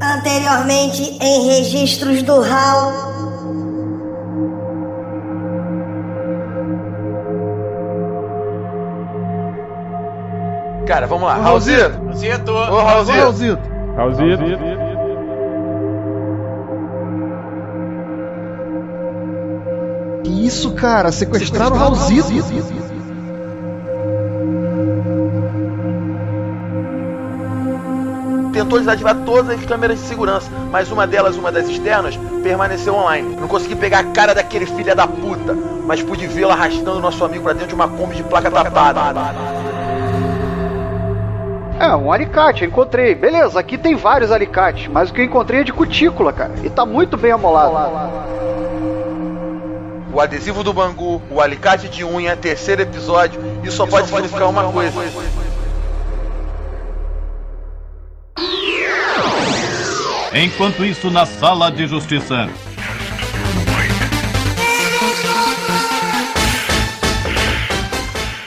Anteriormente em registros do HAL. Cara, vamos lá. Raulzito. Raulzito. Ô, Raulzito. Raulzito. Raulzito. Isso, cara? Sequestraram o Raulzito. Tentou desativar todas as câmeras de segurança, mas uma delas, uma das externas, permaneceu online. Não consegui pegar a cara daquele filho da puta, mas pude vê-lo arrastando nosso amigo pra dentro de uma Kombi de placa tapada. É, um alicate, eu encontrei. Beleza, aqui tem vários alicates, mas o que eu encontrei é de cutícula, cara. E tá muito bem amolado. O adesivo do Bangu, o alicate de unha, terceiro episódio, isso só pode significar uma coisa. Enquanto isso, na sala de justiça.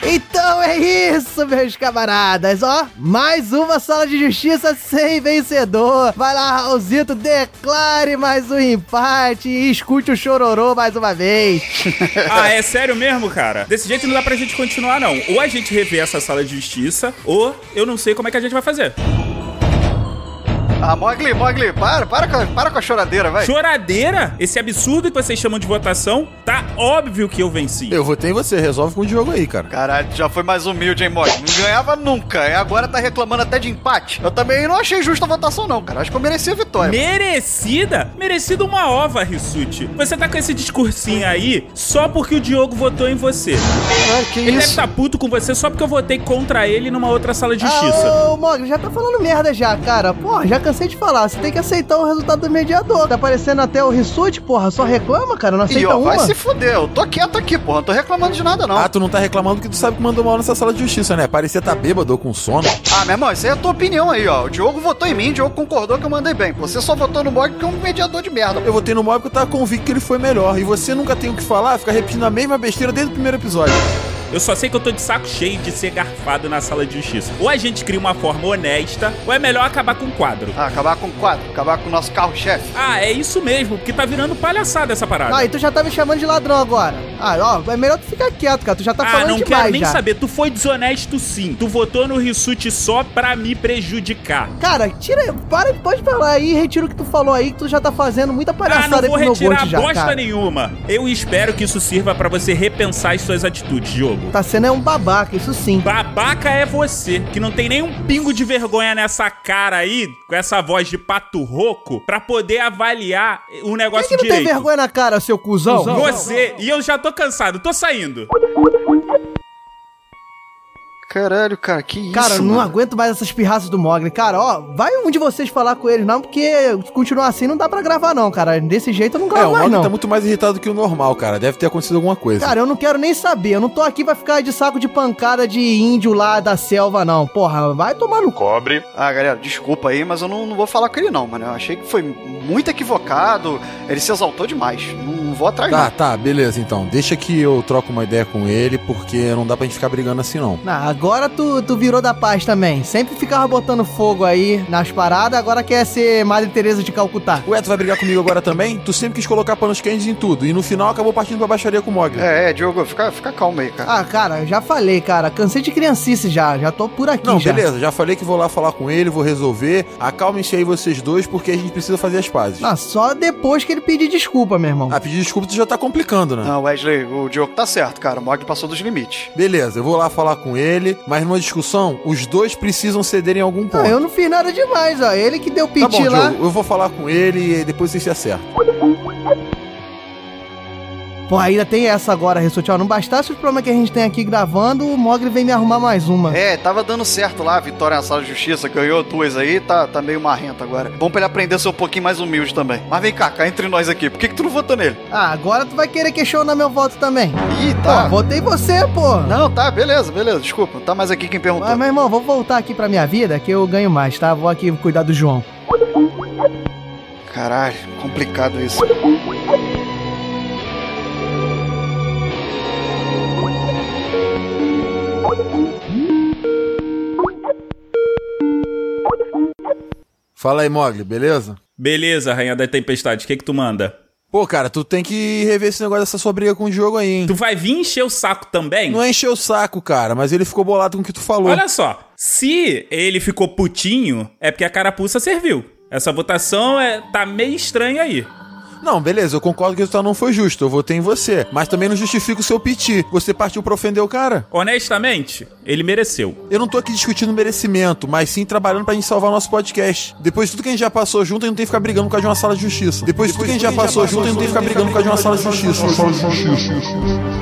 Então é isso, meus camaradas, ó. Mais uma sala de justiça sem vencedor. Vai lá, Raulzito, declare mais um empate e escute o chororô mais uma vez. Ah, é sério mesmo, cara? Desse jeito não dá pra gente continuar, não. Ou a gente revê essa sala de justiça, ou eu não sei como é que a gente vai fazer. Ah, Mogli, Mogli, para, para, com a- para com a choradeira, vai. Choradeira? Esse absurdo que vocês chamam de votação, tá óbvio que eu venci. Eu votei em você, resolve com o Diogo aí, cara. Caralho, já foi mais humilde, hein, Mogli? Não ganhava nunca, e agora tá reclamando até de empate. Eu também não achei justa a votação, não, cara. Acho que eu mereci a vitória. Merecida? Merecida uma ova, Rissuti. Você tá com esse discursinho aí só porque o Diogo votou em você. Caralho, que Ele deve isso? estar puto com você só porque eu votei contra ele numa outra sala de justiça. Ah, ô, Mogli, já tá falando merda já, cara. Porra, já cansei de falar. Você tem que aceitar o resultado do mediador. Tá aparecendo até o Rissuti, porra. Só reclama, cara. Não E aceita ó, uma. vai se fuder. Eu tô quieto aqui, porra. Não tô reclamando de nada, não. Ah, tu não tá reclamando porque tu sabe que mandou mal nessa sala de justiça, né? Parecia tá bêbado ou com sono. Ah, meu irmão, isso aí é a tua opinião aí, ó. O Diogo votou em mim, o Diogo concordou que eu mandei bem. Você só votou no Mogli porque é um mediador de merda. Eu votei no Mob porque eu tava convicto que ele foi melhor. E você nunca tem o que falar, fica repetindo a mesma besteira desde o primeiro episódio. Eu só sei que eu tô de saco cheio de ser garfado na sala de justiça. Ou a gente cria uma forma honesta, ou é melhor acabar com o quadro. Ah, acabar com o quadro, acabar com o nosso carro-chefe. Ah, é isso mesmo, porque tá virando palhaçada essa parada. Ah, e tu já tá me chamando de ladrão agora. Ah, ó, é melhor tu ficar quieto, cara. Tu já tá ah, falando não demais quero nem já. saber. Tu foi desonesto sim. Tu votou no Rissuti só pra me prejudicar. Cara, tira, para, pode falar aí, retira o que tu falou aí, que tu já tá fazendo muita Ah, palhaçada não aí vou retirar gosto já, bosta cara. nenhuma. Eu espero que isso sirva pra você repensar as suas atitudes, jogo. Tá sendo é um babaca, isso sim. Babaca é você, que não tem nem um pingo de vergonha nessa cara aí, com essa voz de pato rouco, pra poder avaliar o Quem negócio que não direito. tem vergonha na cara, seu cuzão? Você, e eu já tô cansado, tô saindo. Caralho, cara, que isso, Cara, não mano? aguento mais essas pirraças do Mogli. Cara, ó, vai um de vocês falar com ele, não, porque continuar assim não dá pra gravar, não, cara. Desse jeito eu não É, gravo o mais, Mob não. tá muito mais irritado que o normal, cara. Deve ter acontecido alguma coisa. Cara, eu não quero nem saber. Eu não tô aqui pra ficar de saco de pancada de índio lá da selva, não. Porra, vai tomar no. Cobre. Ah, galera, desculpa aí, mas eu não, não vou falar com ele não, mano. Eu achei que foi muito equivocado. Ele se exaltou demais. Não, não vou atrás Tá, não. tá, beleza então. Deixa que eu troco uma ideia com ele, porque não dá pra gente ficar brigando assim, não. Ah, agora tu, tu virou da paz também. Sempre ficava botando fogo aí nas paradas, agora quer ser Madre Teresa de Calcutá. Ué, tu vai brigar comigo agora também? Tu sempre quis colocar panos quentes em tudo, e no final acabou partindo pra baixaria com o Mogli. É, é, Diogo, fica, fica calmo aí, cara. Ah, cara, eu já falei, cara. Cansei de criancice já. Já tô por aqui Não, já. beleza, já falei que vou lá falar com ele, vou resolver. Acalmem-se aí vocês dois, porque a gente precisa fazer as pazes. Ah, só depois que ele pedir desculpa, meu irmão. Ah, pedir desculpa tu já tá complicando, né? Não, Wesley, o Diogo tá certo, cara. O Mogli passou dos limites. Beleza, eu vou lá falar com ele, mas numa discussão, os dois precisam ceder em algum ponto. Ah, eu não fiz nada demais, ó. Ele que deu Tá piti bom, lá. Diogo, eu vou falar com ele e depois vocês se acertam. Pô, ainda tem essa agora, Ressorte. Ó, não bastasse os problemas que a gente tem aqui gravando, o Mogli vem me arrumar mais uma. É, tava dando certo lá, a vitória na sala de justiça, ganhou duas aí, tá, tá meio marrento agora. Bom pra ele aprender a ser um pouquinho mais humilde também. Mas vem cá, cá entre nós aqui, por que, que tu não votou nele? Ah, agora tu vai querer questionar meu voto também. Ih, Pô, tá. votei você, pô. Não, tá, beleza, beleza, desculpa, não tá mais aqui quem perguntou. Mas, meu irmão, vou voltar aqui pra minha vida que eu ganho mais, tá? Vou aqui cuidar do João. Caralho, complicado isso. Fala aí, Mogli, beleza? Beleza, Rainha da Tempestade, o que que tu manda? Pô, cara, tu tem que rever esse negócio dessa sua briga com o jogo aí, hein? Tu vai vir encher o saco também? Não é encher o saco, cara, mas ele ficou bolado com o que tu falou. Olha só, se ele ficou putinho, é porque a carapuça serviu. Essa votação é, tá meio estranha aí. Não, beleza, eu concordo que o resultado não foi justo, eu votei em você. Mas também não justifica o seu piti. Você partiu pra ofender o cara. Honestamente, ele mereceu. Eu não tô aqui discutindo merecimento, mas sim trabalhando pra gente salvar o nosso podcast. Depois de tudo que a gente já passou junto, a gente não tem que ficar brigando por causa de uma sala de justiça. Depois de tudo que a gente já passou junto, a gente não tem que ficar brigando por causa de uma sala de justiça.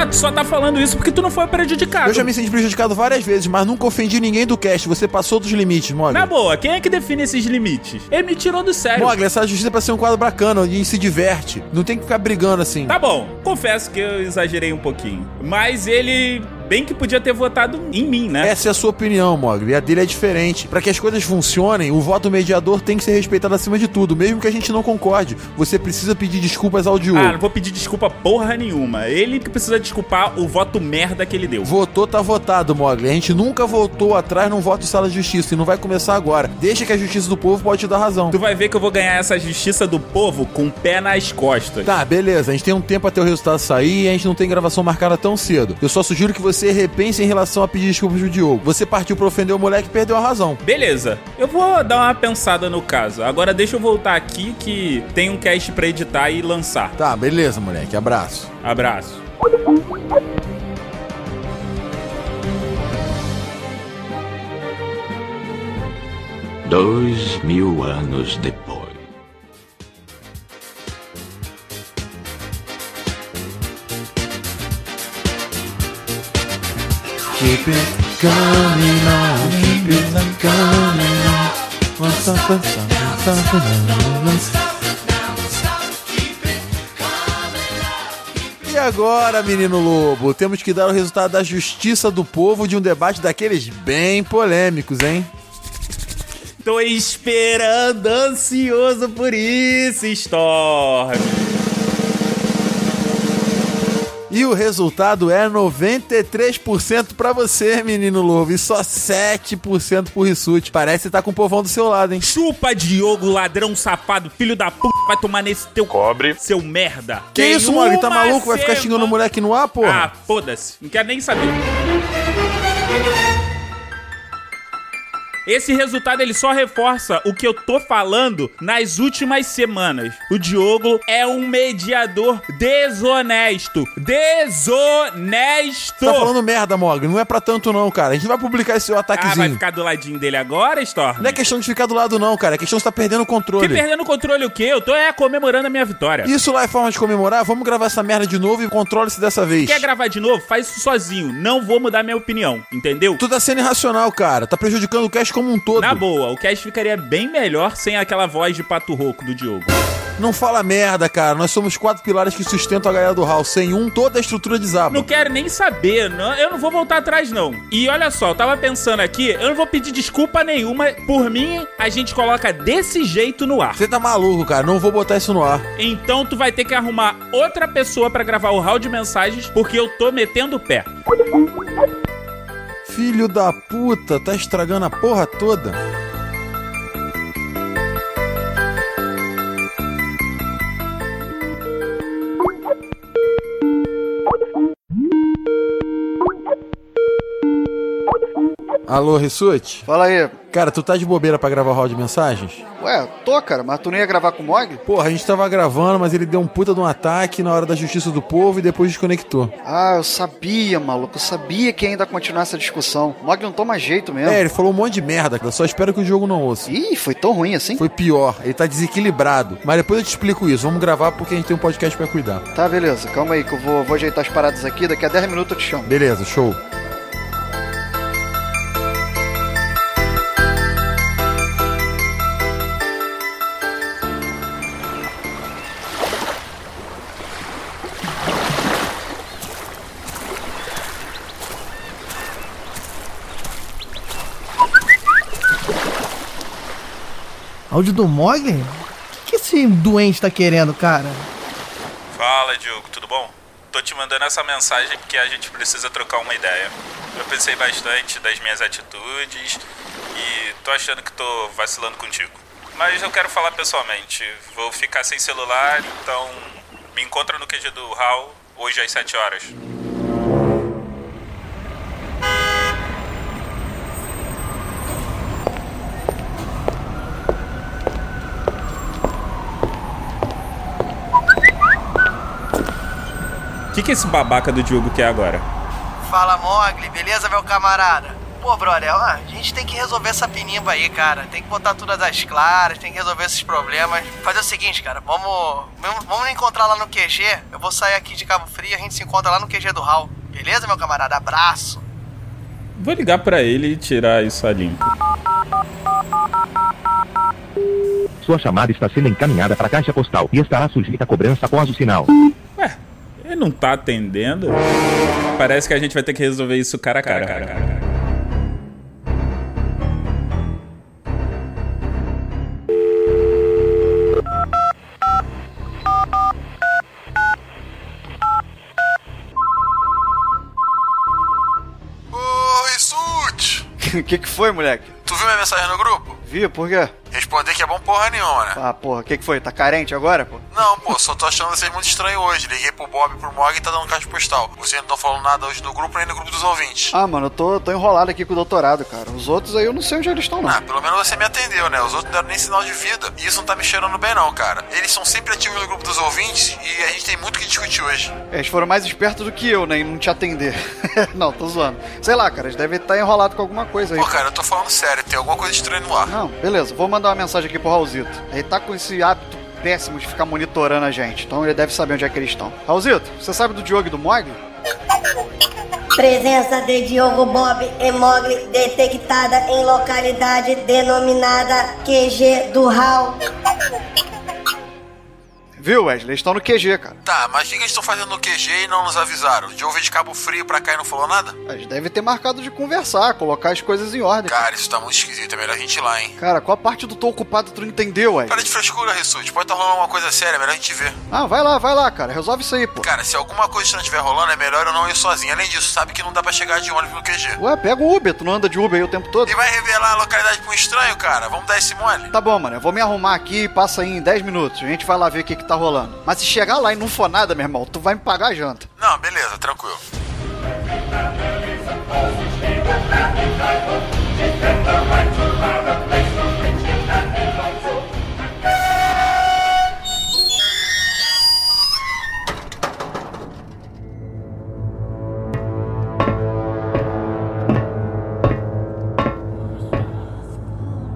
Ah, tu só tá falando isso porque tu não foi prejudicado. Eu já me senti prejudicado várias vezes, mas nunca ofendi ninguém do cast. Você passou dos limites, Mogli. Na boa, quem é que define esses limites? Ele me tirou do sério. Mogli, essa justiça é pra ser um quadro bacana, onde se diverte. Não tem que ficar brigando assim. Tá bom, confesso que eu exagerei um pouquinho. Mas ele bem que podia ter votado em mim, né? Essa é a sua opinião, Mogli. A dele é diferente. Pra que as coisas funcionem, o voto mediador tem que ser respeitado acima de tudo, mesmo que a gente não concorde. Você precisa pedir desculpas ao Diogo. Ah, não vou pedir desculpa porra nenhuma. Ele que precisa desculpar o voto merda que ele deu. Votou, tá votado, Mogli. A gente nunca voltou atrás num voto de sala de justiça e não vai começar agora. Deixa que a justiça do povo pode te dar razão. Tu vai ver que eu vou ganhar essa justiça do povo com o pé nas costas. Tá, beleza. A gente tem um tempo até o resultado sair e a gente não tem gravação marcada tão cedo. Eu só sugiro que você repense em relação a pedir desculpas pro Diogo. Você partiu pra ofender o moleque e perdeu a razão. Beleza, eu vou dar uma pensada no caso. Agora deixa eu voltar aqui que tem um cast pra editar e lançar. Tá, beleza, moleque. Abraço. Abraço. Dois mil anos depois. Keep it coming on, keep it coming on. What's up, what's up, what's up, what's up? E agora, menino lobo, temos que dar o resultado da justiça do povo de um debate daqueles bem polêmicos, hein? Tô esperando, ansioso por isso, Storm. E o resultado é 93% pra você, menino lobo, e só 7% pro Rissuti. Parece que tá com o povão do seu lado, hein? Chupa, Diogo, ladrão safado, filho da puta, vai tomar nesse teu Cobre. seu merda. Que Tem isso, mano? Tá maluco? Vai ficar xingando o moleque no ar, porra? Ah, foda-se. Não quero nem saber. Esse resultado ele só reforça o que eu tô falando nas últimas semanas. O Diogo é um mediador desonesto. Desonesto! Tá falando merda, Mogli. Não é pra tanto não, cara. A gente vai publicar esse seu ah, vai ataquezinho. ficar do ladinho dele agora, Storm? Não é questão de ficar do lado não, cara. É questão de você tá perdendo o controle. Que perdendo o controle o quê? Eu tô é comemorando a minha vitória. Isso lá é forma de comemorar? Vamos gravar essa merda de novo e controle-se dessa vez. Quer gravar de novo? Faz isso sozinho. Não vou mudar minha opinião, entendeu? Tu tá sendo irracional, cara. Tá prejudicando o cast como um todo. Na boa, o cast ficaria bem melhor sem aquela voz de pato rouco do Diogo. Não fala merda, cara. Nós somos quatro pilares que sustentam a galera do Hall. Sem um, toda a estrutura desaba. Não quero nem saber, não, eu não vou voltar atrás, não. E olha só, eu tava pensando aqui, eu não vou pedir desculpa nenhuma. Por mim, a gente coloca desse jeito no ar. Você tá maluco, cara. Não vou botar isso no ar. Então tu vai ter que arrumar outra pessoa pra gravar o round de mensagens, porque eu tô metendo o pé. Filho da puta, tá estragando a porra toda. Alô, Rissuti? Fala aí. Cara, tu tá de bobeira pra gravar o round de mensagens? Ué, tô, cara, mas tu não ia gravar com o Mog? Porra, a gente tava gravando, mas ele deu um puta de um ataque na hora da justiça do povo e depois desconectou. Ah, eu sabia, maluco. Eu sabia que ainda ia continuar essa discussão. O Mog não toma jeito mesmo. É, ele falou um monte de merda, cara. Só espero que o jogo não ouça. Ih, foi tão ruim assim? Foi pior, ele tá desequilibrado. Mas depois eu te explico isso. Vamos gravar porque a gente tem um podcast pra cuidar. Tá, beleza. Calma aí que eu vou, vou ajeitar as paradas aqui. Daqui a 10 minutos eu te chamo. Beleza, show. Áudio do Mogli? O que, que esse doente tá querendo, cara? Fala, Diogo, tudo bom? Tô te mandando essa mensagem porque a gente precisa trocar uma ideia. Eu pensei bastante das minhas atitudes E tô achando que tô vacilando contigo. Mas eu quero falar pessoalmente. Vou ficar sem celular, então me encontra no QG do Hal hoje às 7 horas. Que, que esse babaca do Diogo quer agora? Fala, Mogli, beleza, meu camarada? Pô, brother, ó, a gente tem que resolver essa pinimba aí, cara. Tem que botar tudo às claras, tem que resolver esses problemas. Fazer o seguinte, cara, vamos, vamos encontrar lá no QG. Eu vou sair aqui de Cabo Frio e a gente se encontra lá no QG do Hall. Beleza, meu camarada? Abraço. Vou ligar pra ele e tirar isso a limpo. Sua chamada está sendo encaminhada para a caixa postal e estará sujeita a cobrança após o sinal. Não tá atendendo? Parece que a gente vai ter que resolver isso cara a cara. cara, cara, cara. O que que foi, moleque? Tu viu minha mensagem no grupo? Vi, por quê? Responder que é bom porra nenhuma, né? Ah, porra, o que que foi? Tá carente agora, pô? Não, pô, só tô achando vocês muito estranho hoje. Liguei pro Bob e pro Mog e tá dando caixa postal. Vocês não estão falando nada hoje no grupo nem no grupo dos ouvintes. Ah, mano, eu tô, tô enrolado aqui com o doutorado, cara. Os outros aí eu não sei onde eles estão, não. Ah, pelo menos você me atendeu, né? Os outros não deram nem sinal de vida. E isso não tá me cheirando bem, não, cara. Eles são sempre ativos no grupo dos ouvintes e a gente tem muito o que discutir hoje. Eles foram mais espertos do que eu, né? Em não te atender. não, tô zoando. Sei lá, cara, eles devem estar enrolados com alguma coisa aí. Pô, cara, eu tô falando sério, tem alguma coisa estranha no ar. Não, beleza, vou mandar uma mensagem aqui pro Raulzito. Ele tá com esse hábito péssimo de ficar monitorando a gente, então ele deve saber onde é que eles estão. Raulzito, você sabe do Diogo e do Mogli? Presença de Diogo Bob e Mogli detectada em localidade denominada QG do Hall. Viu, Wesley? Eles estão no QG, cara. Tá, mas o que eles estão fazendo no QG e não nos avisaram? De ouvir de cabo frio pra cá e não falou nada? Eles devem ter marcado de conversar, colocar as coisas em ordem. Cara, isso tá muito esquisito, é melhor a gente ir lá, hein? Cara, qual a parte do tô ocupado tu não entendeu, Wesley? Para de frescura, Rissuti. Pode estar rolando alguma coisa séria, é melhor a gente ver. Ah, vai lá, vai lá, cara. Resolve isso aí, pô. Cara, se alguma coisa estranha estiver rolando, é melhor eu não ir sozinho. Além disso, sabe que não dá pra chegar de ônibus no QG. Ué, pega o Uber, tu não anda de Uber aí o tempo todo? E vai revelar a localidade pra um estranho, cara. Vamos dar esse mole? Tá bom, mano. Eu vou me arrumar aqui e passa aí em 10 minutos. A gente vai lá ver o que que tá rolando. Mas se chegar lá e não for nada, meu irmão, tu vai me pagar a janta. Não, beleza, tranquilo.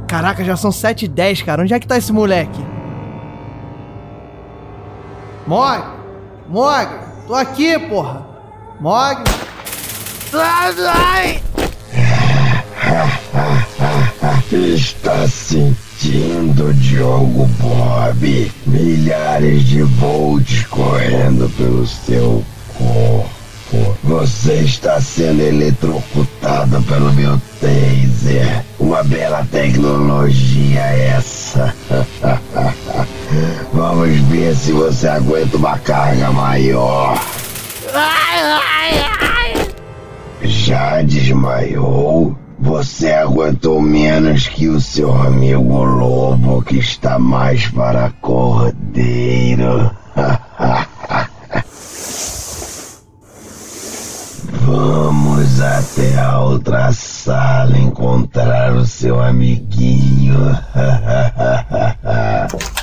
Caraca, já são 7 e 10, cara. Onde é que tá esse moleque? Mog! Mog! Tô aqui, porra! Mog! Ai! Está sentindo, Diogo Bob? Milhares de volts correndo pelo seu corpo. Você está sendo eletrocutado pelo meu taser. Uma bela tecnologia essa. Vamos ver se você aguenta uma carga maior. Já desmaiou? Você aguentou menos que o seu amigo lobo que está mais para cordeiro. Vamos até a outra sala encontrar o seu amiguinho.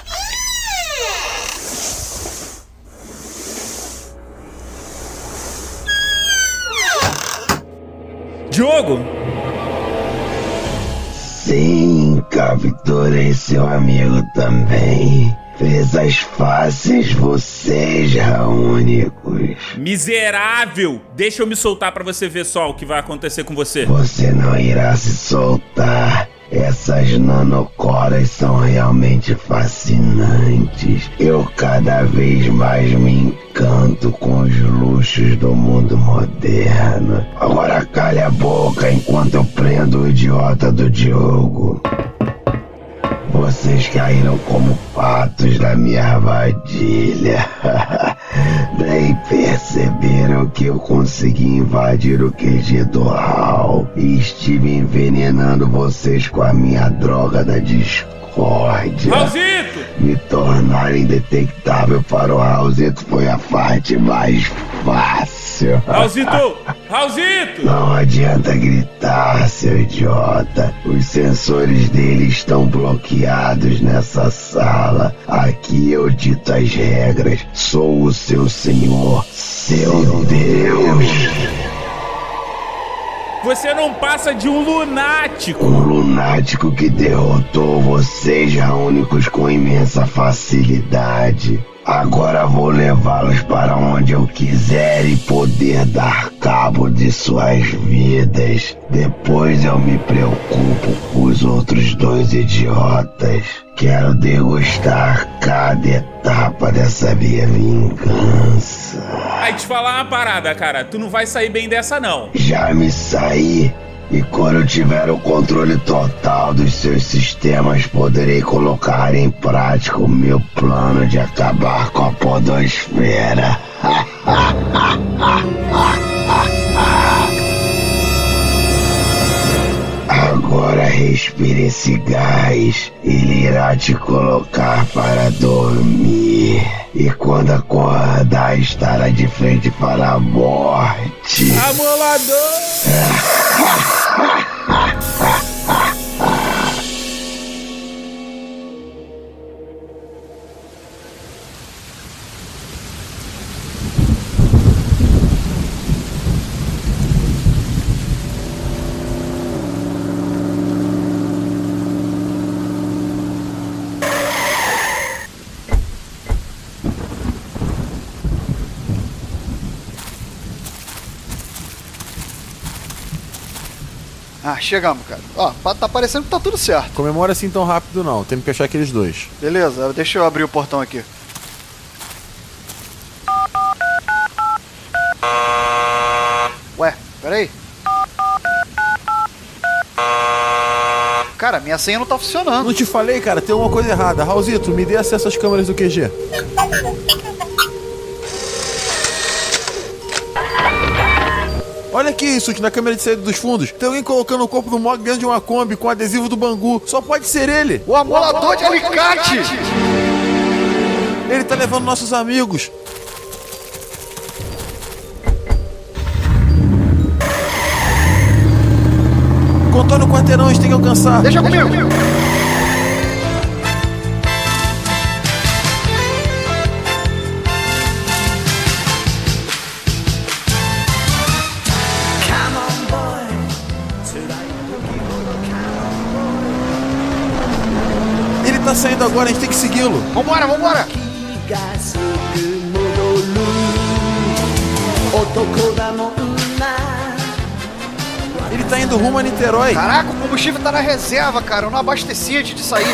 Diogo! Sim, capturei seu amigo também. Fez as faces vocês, únicos. Miserável! Deixa eu me soltar pra você ver só o que vai acontecer com você. Você não irá se soltar. Essas nanocoras são realmente fascinantes. Eu cada vez mais me encanto com os luxos do mundo moderno. Agora calhe a boca enquanto eu prendo o idiota do Diogo. Vocês caíram como patos na minha armadilha. Nem perceberam que eu consegui invadir o QG do Hal e estive envenenando vocês com a minha droga da discórdia. Raulzito! Me tornar indetectável para o Raulzito foi a parte mais fácil. Raulzito! Raulzito! Não adianta gritar, seu idiota. Os sensores dele estão bloqueados nessa sala. Aqui eu dito as regras. Sou o seu senhor, seu Deus. Você não passa de um lunático! Um lunático que derrotou vocês, únicos com imensa facilidade. Agora vou levá-los para onde eu quiser e poder dar cabo de suas vidas. Depois eu me preocupo com os outros dois idiotas. Quero degustar cada etapa dessa minha vingança. Aí te falar uma parada, cara. Tu não vai sair bem dessa, não. Já me saí. E quando eu tiver o controle total dos seus sistemas, poderei colocar em prática o meu plano de acabar com a podosfera. Agora respire esse gás. Ele irá te colocar para dormir. E quando acordar, estará de frente para a morte. Amolador! chegamos, cara. Ó, tá parecendo que tá tudo certo. Comemora assim tão rápido não, temos que achar aqueles dois. Beleza, deixa eu abrir o portão aqui. Ué, peraí. Cara, minha senha não tá funcionando. Não te falei, cara, tem uma coisa errada. Raulzito, me dê acesso às câmeras do QG. Aqui isso na câmera de saída dos fundos. Tem alguém colocando o corpo do Mog dentro de uma Kombi com adesivo do Bangu. Só pode ser ele. O amolador de alicate! Ele tá levando nossos amigos. Contou no quarteirão, a gente tem que alcançar. Deixa comigo! Agora, a gente tem que segui-lo. Vambora, vambora! Ele tá indo rumo a Niterói. Caraca, o combustível tá na reserva, cara. Eu não abasteci antes de sair.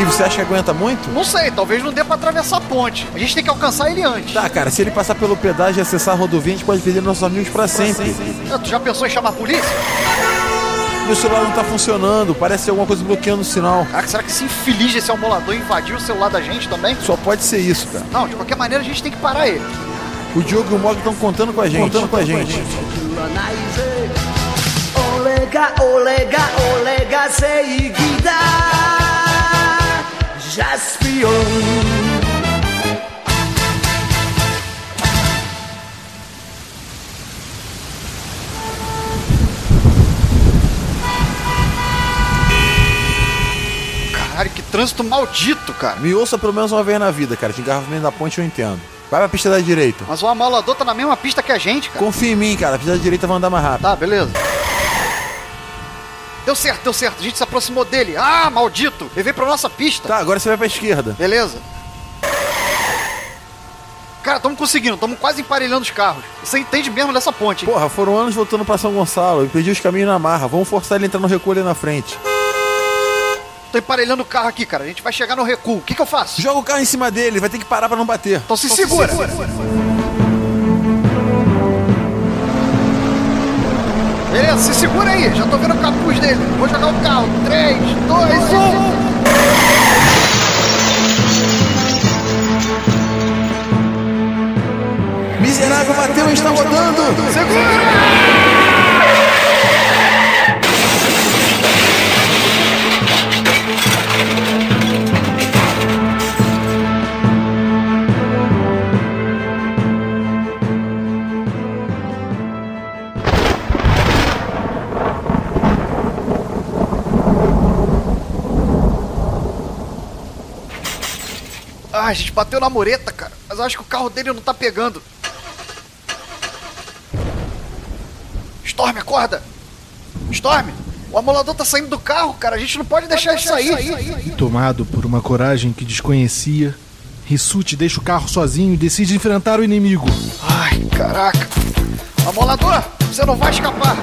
E você acha que aguenta muito? Não sei, talvez não dê pra atravessar a ponte. A gente tem que alcançar ele antes. Tá, cara, se ele passar pelo pedágio e acessar a rodovia, a gente pode perder nossos amigos pra sempre. Ah, Tu já pensou em chamar a polícia? meu celular não tá funcionando, parece alguma coisa bloqueando o sinal. Ah, será que esse infeliz desse almolador invadiu o celular da gente também? Só pode ser isso, cara. Não, de qualquer maneira a gente tem que parar ele. O Diogo e o Mog estão contando com a gente. Contando com a gente. Olega, olega, olega, seguida, jaspion. Caralho, que trânsito maldito, cara. Me ouça pelo menos uma vez na vida, cara. De engarrafamento da ponte eu entendo. Vai pra pista da direita. Mas o amolador tá na mesma pista que a gente, cara. Confia em mim, cara. A pista da direita vai andar mais rápido. Tá, beleza. Deu certo, deu certo. A gente se aproximou dele. Ah, maldito! Ele veio pra nossa pista. Tá, agora você vai pra esquerda. Beleza. Cara, tamo conseguindo, tamo quase emparelhando os carros. Você entende mesmo dessa ponte, hein? Porra, foram anos voltando pra São Gonçalo. Eu perdi os caminhos na marra. Vamos forçar ele a entrar no recuo ali na frente. Tô emparelhando o carro aqui, cara. A gente vai chegar no recuo. O que, que eu faço? Joga o carro em cima dele, vai ter que parar pra não bater. Então se segura. Beleza, se segura aí. Já tô vendo o capuz dele. Vou jogar o carro. 3, 2, 1. Sniper bateu e está rodando! Ah, a gente bateu na mureta, cara. Mas eu acho que o carro dele não tá pegando. Storm, acorda! Storm! O amolador tá saindo do carro, cara. A gente não pode deixar ele sair. Tomado por uma coragem que desconhecia, Rissuti deixa o carro sozinho e decide enfrentar o inimigo. Ai, caraca. Amolador, você não vai escapar.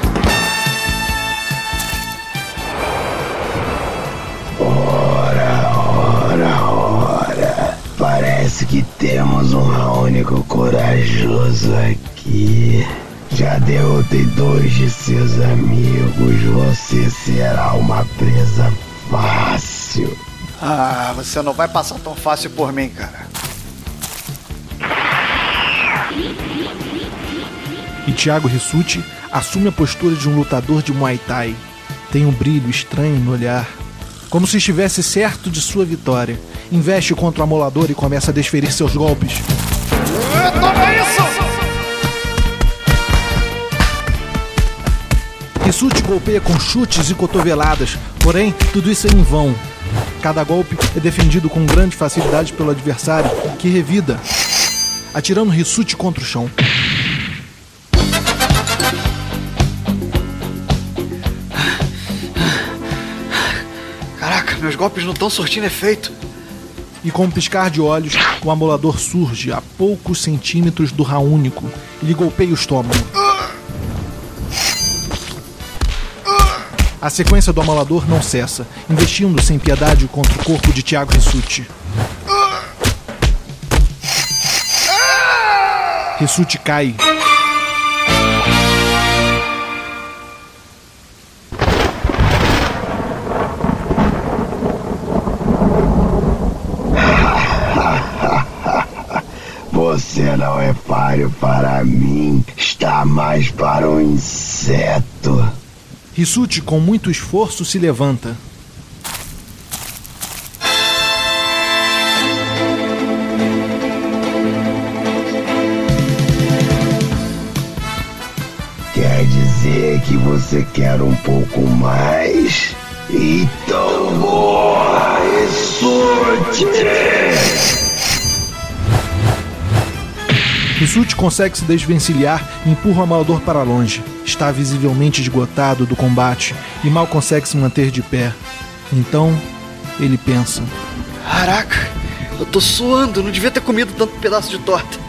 Parece que temos um único corajoso aqui. Já derrotei dois de seus amigos. Você será uma presa fácil. Ah, você não vai passar tão fácil por mim, cara. E Thiago Rissuti assume a postura de um lutador de Muay Thai. Tem um brilho estranho no olhar, como se estivesse certo de sua vitória. Investe contra o amolador e começa a desferir seus golpes. Toma isso! Rissuti golpeia com chutes e cotoveladas, porém, tudo isso é em vão. Cada golpe é defendido com grande facilidade pelo adversário, que revida, atirando Rissuti contra o chão. Caraca, meus golpes não estão surtindo efeito. E com um piscar de olhos, o amolador surge a poucos centímetros do Raúnico e lhe golpeia o estômago. A sequência do amolador não cessa, investindo sem piedade contra o corpo de Thiago Rissuti. Rissuti cai. Você não é páreo para mim, está mais para um inseto. Rissuti, com muito esforço, se levanta. Quer dizer que você quer um pouco mais? Então morra e surte! Rissuti consegue se desvencilhar e empurra o amolador para longe. Está visivelmente esgotado do combate e mal consegue se manter de pé. Então, ele pensa: Caraca, eu tô suando, não devia ter comido tanto pedaço de torta.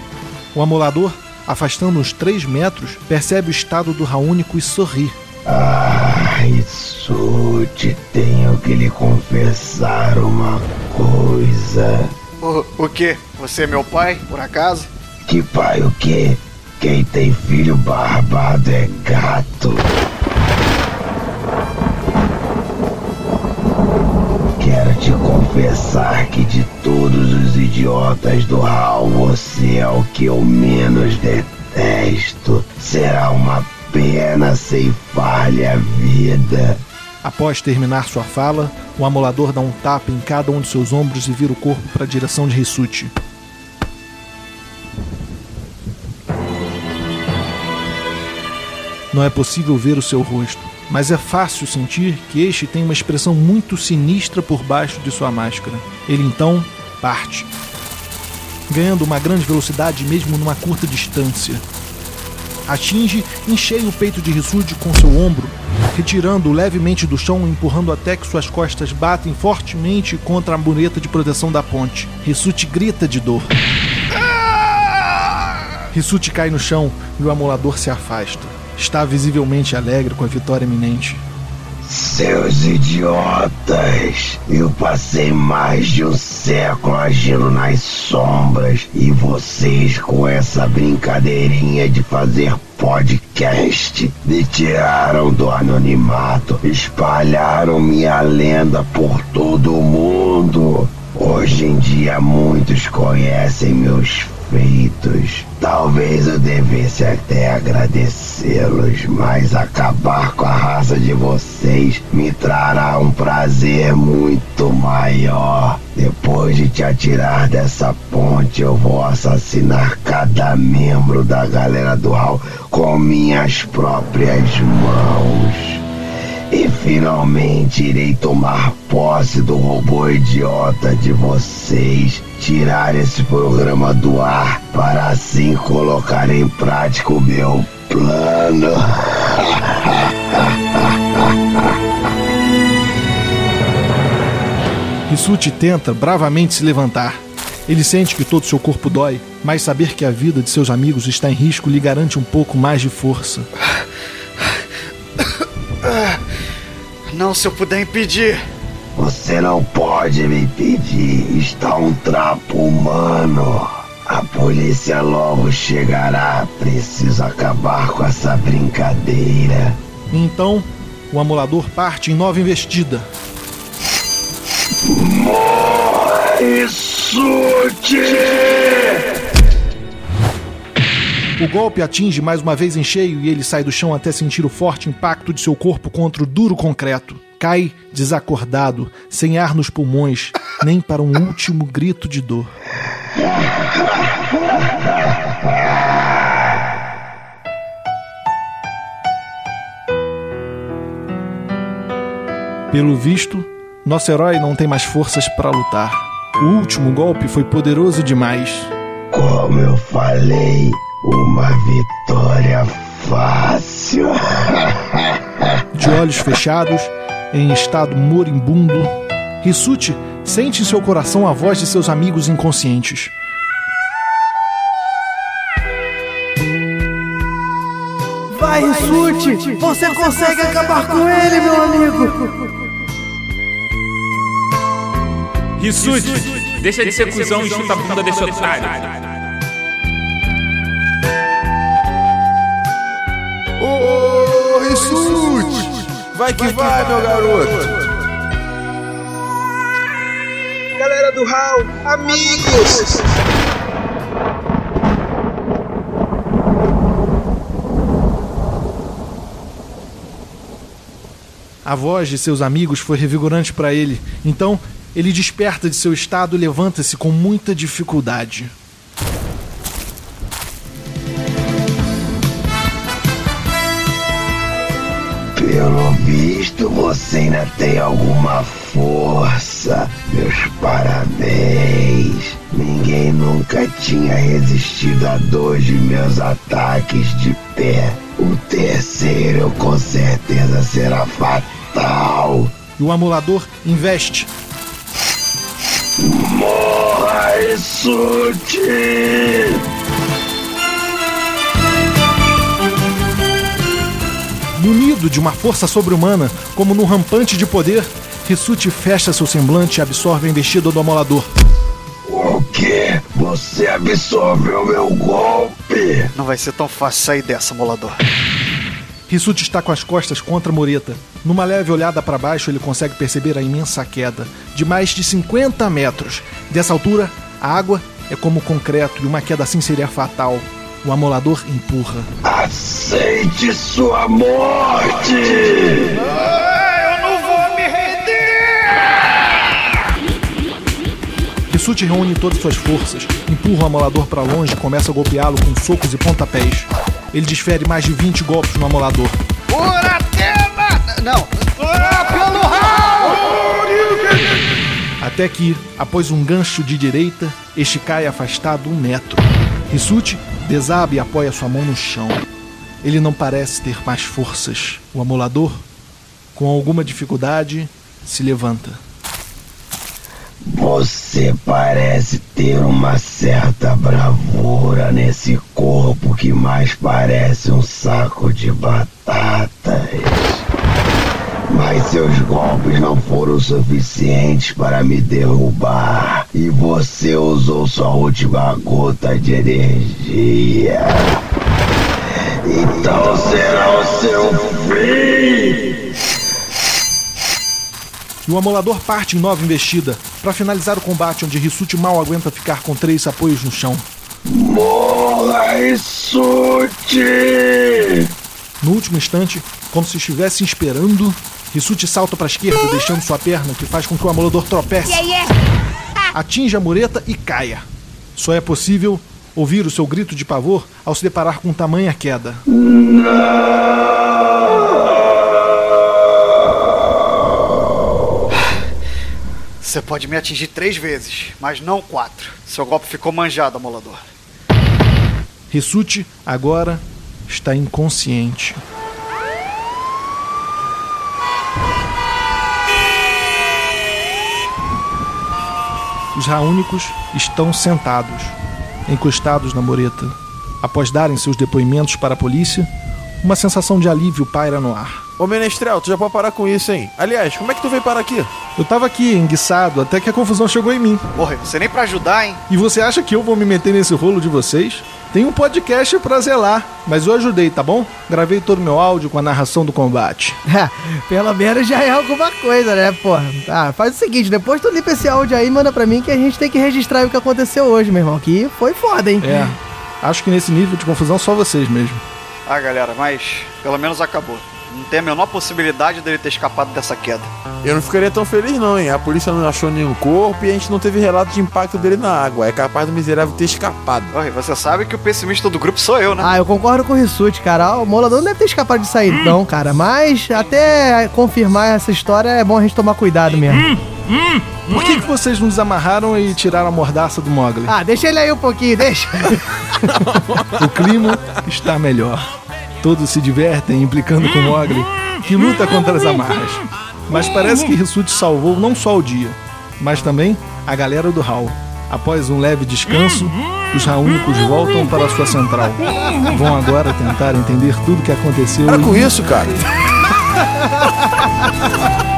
O amolador, afastando uns 3 metros, percebe o estado do Raúnico e sorri. Ah, Rissuti, tenho que lhe confessar uma coisa. O, o quê? Você é meu pai, por acaso? Que pai o quê? Quem tem filho barbado é gato. Quero te confessar que de todos os idiotas do Hall, você é o que eu menos detesto. Será uma pena ceifar-lhe a vida. Após terminar sua fala, o amolador dá um tapa em cada um de seus ombros e vira o corpo para a direção de Rissuti. Não é possível ver o seu rosto, mas é fácil sentir que este tem uma expressão muito sinistra por baixo de sua máscara. Ele então parte, ganhando uma grande velocidade mesmo numa curta distância. Atinge em cheio o peito de Rissuti com seu ombro, retirando-o levemente do chão, empurrando até que suas costas batem fortemente contra a mureta de proteção da ponte. Rissuti grita de dor. Rissuti cai no chão e o amolador se afasta. Está visivelmente alegre com a vitória iminente. Seus idiotas! Eu passei mais de um século agindo nas sombras e vocês com essa brincadeirinha de fazer podcast me tiraram do anonimato, espalharam minha lenda por todo o mundo. Hoje em dia muitos conhecem meus feitos. Talvez eu devesse até agradecê-los, mas acabar com a raça de vocês me trará um prazer muito maior. Depois de te atirar dessa ponte, eu vou assassinar cada membro da galera do Hall com minhas próprias mãos. E finalmente irei tomar posse do robô idiota de vocês, tirar esse programa do ar para assim colocar em prática o meu plano. Rissuti tenta bravamente se levantar. Ele sente que todo seu corpo dói, mas saber que a vida de seus amigos está em risco lhe garante um pouco mais de força. Não se eu puder impedir. Você não pode me impedir. Está um trapo humano. A polícia logo chegará. Preciso acabar com essa brincadeira. Então, o amolador parte em nova investida. Morre, Sute! O golpe atinge mais uma vez em cheio e ele sai do chão até sentir o forte impacto de seu corpo contra o duro concreto. Cai desacordado, sem ar nos pulmões, nem para um último grito de dor. Pelo visto, nosso herói não tem mais forças para lutar. O último golpe foi poderoso demais. Como eu falei, uma vitória fácil. De olhos fechados, em estado moribundo, Rissuti sente em seu coração a voz de seus amigos inconscientes. Vai, Rissuti! Você consegue acabar com ele, meu amigo! Rissuti, deixa de ser cuzão e chuta a bunda desse otário. Rissuti! Vai que vai, meu garoto! Galera do Hall, amigos! A voz de seus amigos foi revigorante para ele, então ele desperta de seu estado e levanta-se com muita dificuldade. Pelo visto, você ainda tem alguma força. Meus parabéns. Ninguém nunca tinha resistido a dois de meus ataques de pé. O terceiro com certeza será fatal. E o amulador investe. Morra, Sute! Munido de uma força sobre-humana, como num rampante de poder, Rissuti fecha seu semblante e absorve a investida do amolador. O quê? Você absorveu meu golpe? Não vai ser tão fácil sair dessa, molador. Rissuti está com as costas contra a mureta. Numa leve olhada para baixo, ele consegue perceber a imensa queda, de mais de 50 metros. Dessa altura, a água é como concreto e uma queda assim seria fatal. O amolador empurra. Aceite sua morte! eu não vou me render! Rissuti reúne todas suas forças, empurra o amolador para longe e começa a golpeá-lo com socos e pontapés. Ele desfere mais de 20 golpes no amolador. Por Atena! Não! Ah, pelo Raul! Até que, após um gancho de direita, este cai afastado um metro. Rissuti desaba e apoia sua mão no chão. Ele não parece ter mais forças. O amolador, com alguma dificuldade, se levanta. Você parece ter uma certa bravura nesse corpo que mais parece um saco de batatas. Mas seus golpes não foram suficientes para me derrubar. E você usou sua última gota de energia. Então será o seu fim! E o amolador parte em nova investida para finalizar o combate onde Rissuti mal aguenta ficar com três apoios no chão. Morra, Rissuti! No último instante, como se estivesse esperando, Rissuti salta para a esquerda, deixando sua perna, que faz com que o amolador tropece, atinja a mureta e caia. Só é possível ouvir o seu grito de pavor ao se deparar com tamanha queda. Você pode me atingir três vezes, mas não quatro. Seu golpe ficou manjado, amolador. Rissuti agora está inconsciente. Os raúnicos estão sentados, encostados na mureta. Após darem seus depoimentos para a polícia, uma sensação de alívio paira no ar. Ô Menestrel, tu já pode parar com isso, hein? Aliás, como é que tu veio parar aqui? Eu tava aqui, enguiçado, até que a confusão chegou em mim. Porra, você nem pra ajudar, hein? E você acha que eu vou me meter nesse rolo de vocês? Tem um podcast pra zelar, mas eu ajudei, tá bom? Gravei todo meu áudio com a narração do combate. Pelo menos já é alguma coisa, né, porra? Ah, faz o seguinte, depois tu limpa esse áudio aí e manda pra mim que a gente tem que registrar o que aconteceu hoje, meu irmão. Que foi foda, hein? É, acho que nesse nível de confusão só vocês mesmo. Ah, galera, mas pelo menos acabou. Não tem a menor possibilidade dele ter escapado dessa queda. Eu não ficaria tão feliz não, hein? A polícia não achou nenhum corpo e a gente não teve relato de impacto dele na água. É capaz do miserável ter escapado. Oi, você sabe que o pessimista do grupo sou eu, né? Ah, eu concordo com o Rissuti, cara. O molador não deve ter escapado de sair, não, cara. Mas até confirmar essa história é bom a gente tomar cuidado mesmo. Por que, que vocês nos amarraram e tiraram a mordaça do Mogli? Ah, deixa ele aí um pouquinho, deixa. O clima está melhor. Todos se divertem implicando com Mogli, que luta contra as amarras. Mas parece que Rissuti salvou não só o dia, mas também a galera do Hal. Após um leve descanso, os raúnicos voltam para a sua central. Vão agora tentar entender tudo o que aconteceu. Para e- com isso, cara.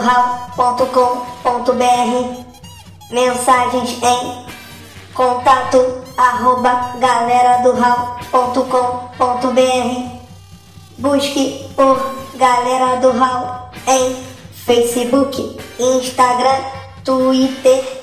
do Mensagens em contato arroba Busque por Galera do Hall em Facebook, Instagram, Twitter